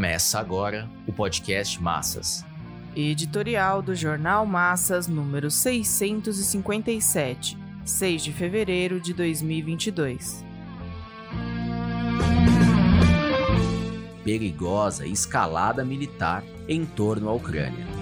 Começa agora o podcast Massas. Editorial do Jornal Massas, número 657, 6 de fevereiro de 2022. Perigosa escalada militar em torno à Ucrânia.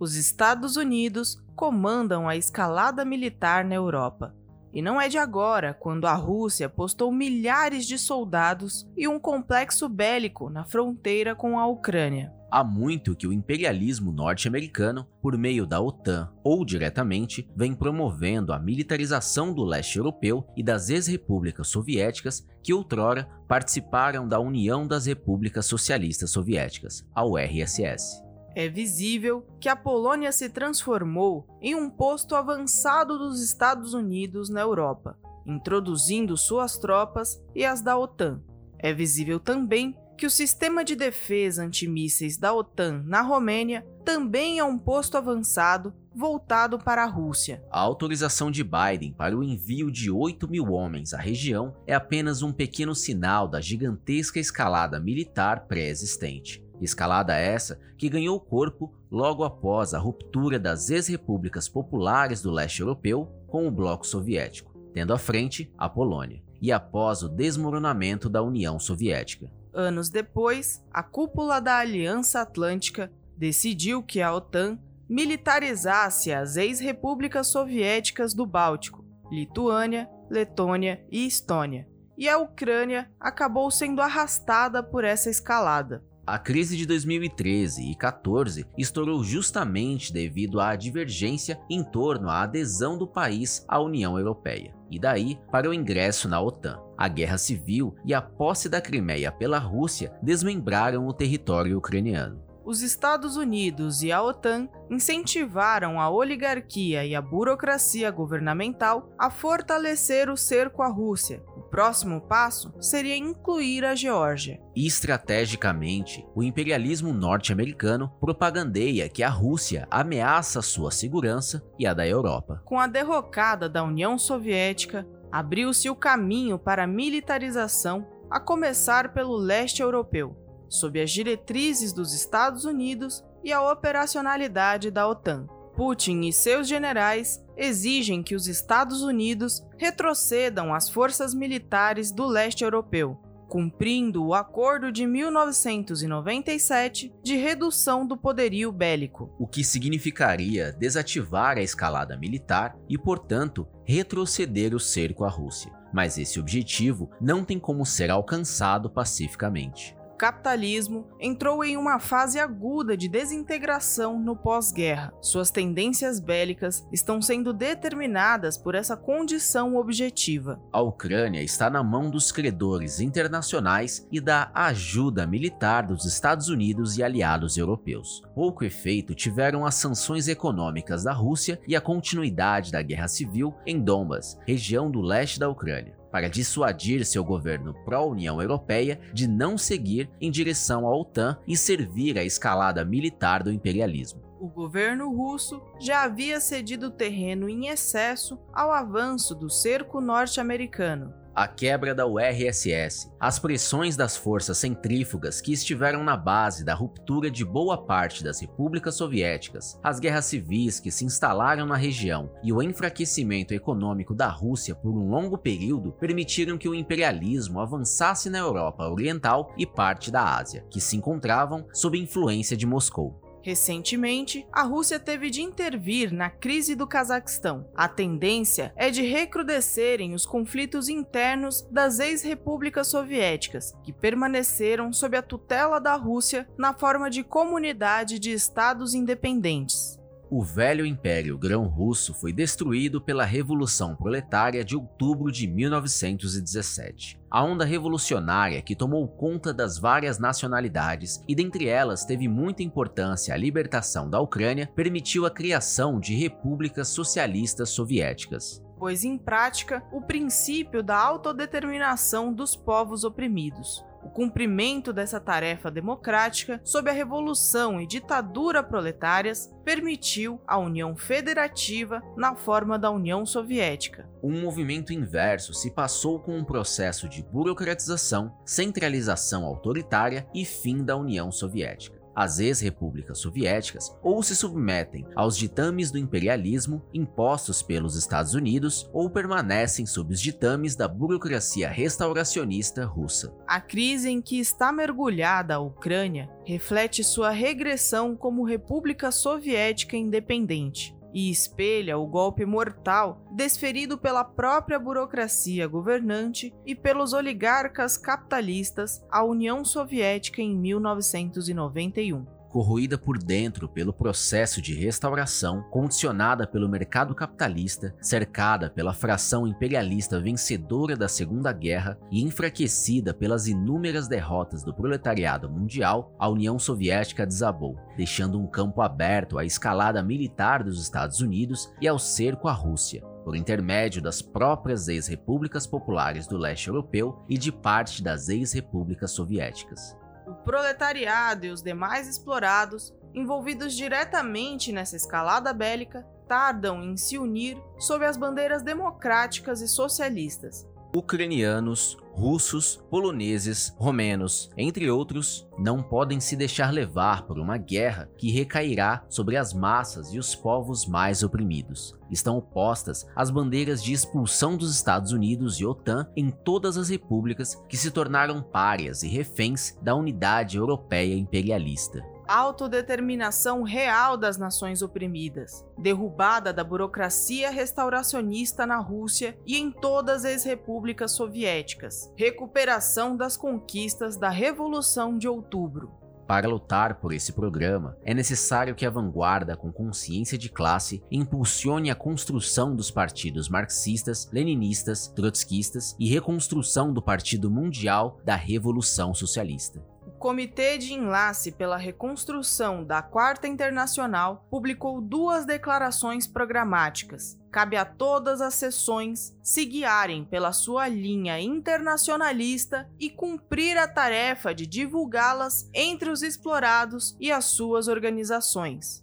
Os Estados Unidos comandam a escalada militar na Europa. E não é de agora, quando a Rússia postou milhares de soldados e um complexo bélico na fronteira com a Ucrânia. Há muito que o imperialismo norte-americano, por meio da OTAN ou diretamente, vem promovendo a militarização do leste europeu e das ex-repúblicas soviéticas que outrora participaram da União das Repúblicas Socialistas Soviéticas, a URSS. É visível que a Polônia se transformou em um posto avançado dos Estados Unidos na Europa, introduzindo suas tropas e as da OTAN. É visível também que o sistema de defesa antimísseis da OTAN na Romênia também é um posto avançado voltado para a Rússia. A autorização de Biden para o envio de 8 mil homens à região é apenas um pequeno sinal da gigantesca escalada militar pré-existente. Escalada essa que ganhou corpo logo após a ruptura das ex-repúblicas populares do leste europeu com o bloco soviético, tendo à frente a Polônia, e após o desmoronamento da União Soviética. Anos depois, a cúpula da Aliança Atlântica decidiu que a OTAN militarizasse as ex-repúblicas soviéticas do Báltico, Lituânia, Letônia e Estônia, e a Ucrânia acabou sendo arrastada por essa escalada. A crise de 2013 e 14 estourou justamente devido à divergência em torno à adesão do país à União Europeia, e daí para o ingresso na OTAN. A guerra civil e a posse da Crimeia pela Rússia desmembraram o território ucraniano. Os Estados Unidos e a OTAN incentivaram a oligarquia e a burocracia governamental a fortalecer o cerco à Rússia, próximo passo seria incluir a Geórgia. Estrategicamente, o imperialismo norte-americano propagandeia que a Rússia ameaça sua segurança e a da Europa. Com a derrocada da União Soviética, abriu-se o caminho para a militarização, a começar pelo leste europeu, sob as diretrizes dos Estados Unidos e a operacionalidade da OTAN. Putin e seus generais exigem que os Estados Unidos retrocedam as forças militares do leste europeu, cumprindo o Acordo de 1997 de redução do poderio bélico. O que significaria desativar a escalada militar e, portanto, retroceder o cerco à Rússia. Mas esse objetivo não tem como ser alcançado pacificamente capitalismo entrou em uma fase aguda de desintegração no pós-guerra. Suas tendências bélicas estão sendo determinadas por essa condição objetiva. A Ucrânia está na mão dos credores internacionais e da ajuda militar dos Estados Unidos e aliados europeus. Pouco efeito tiveram as sanções econômicas da Rússia e a continuidade da guerra civil em Donbas, região do leste da Ucrânia para dissuadir seu governo pró-União Europeia de não seguir em direção à OTAN e servir à escalada militar do imperialismo. O governo russo já havia cedido terreno em excesso ao avanço do cerco norte-americano, a quebra da URSS, as pressões das forças centrífugas que estiveram na base da ruptura de boa parte das repúblicas soviéticas, as guerras civis que se instalaram na região e o enfraquecimento econômico da Rússia por um longo período permitiram que o imperialismo avançasse na Europa Oriental e parte da Ásia, que se encontravam sob influência de Moscou. Recentemente, a Rússia teve de intervir na crise do Cazaquistão. A tendência é de recrudescerem os conflitos internos das ex-repúblicas soviéticas, que permaneceram sob a tutela da Rússia na forma de comunidade de estados independentes. O velho Império Grão-Russo foi destruído pela Revolução Proletária de outubro de 1917. A onda revolucionária que tomou conta das várias nacionalidades e dentre elas teve muita importância a libertação da Ucrânia, permitiu a criação de repúblicas socialistas soviéticas pois em prática o princípio da autodeterminação dos povos oprimidos. O cumprimento dessa tarefa democrática sob a revolução e ditadura proletárias permitiu a União Federativa na forma da União Soviética. Um movimento inverso se passou com um processo de burocratização, centralização autoritária e fim da União Soviética as ex-repúblicas soviéticas ou se submetem aos ditames do imperialismo impostos pelos Estados Unidos ou permanecem sob os ditames da burocracia restauracionista russa. A crise em que está mergulhada a Ucrânia reflete sua regressão como república soviética independente e espelha o golpe mortal desferido pela própria burocracia governante e pelos oligarcas capitalistas à União Soviética em 1991 corroída por dentro pelo processo de restauração, condicionada pelo mercado capitalista, cercada pela fração imperialista vencedora da Segunda Guerra e enfraquecida pelas inúmeras derrotas do proletariado mundial, a União Soviética desabou, deixando um campo aberto à escalada militar dos Estados Unidos e ao cerco à Rússia por intermédio das próprias ex-repúblicas populares do leste europeu e de parte das ex-repúblicas soviéticas proletariado e os demais explorados, envolvidos diretamente nessa escalada bélica, tardam em se unir sob as bandeiras democráticas e socialistas, Ucranianos, russos, poloneses, romenos, entre outros, não podem se deixar levar por uma guerra que recairá sobre as massas e os povos mais oprimidos. Estão opostas às bandeiras de expulsão dos Estados Unidos e OTAN em todas as repúblicas que se tornaram párias e reféns da unidade europeia imperialista autodeterminação real das nações oprimidas, derrubada da burocracia restauracionista na Rússia e em todas as repúblicas soviéticas, recuperação das conquistas da Revolução de Outubro. Para lutar por esse programa, é necessário que a vanguarda com consciência de classe impulsione a construção dos partidos marxistas, leninistas, trotskistas e reconstrução do Partido Mundial da Revolução Socialista. Comitê de Enlace pela Reconstrução da Quarta Internacional publicou duas declarações programáticas. Cabe a todas as sessões se guiarem pela sua linha internacionalista e cumprir a tarefa de divulgá-las entre os explorados e as suas organizações.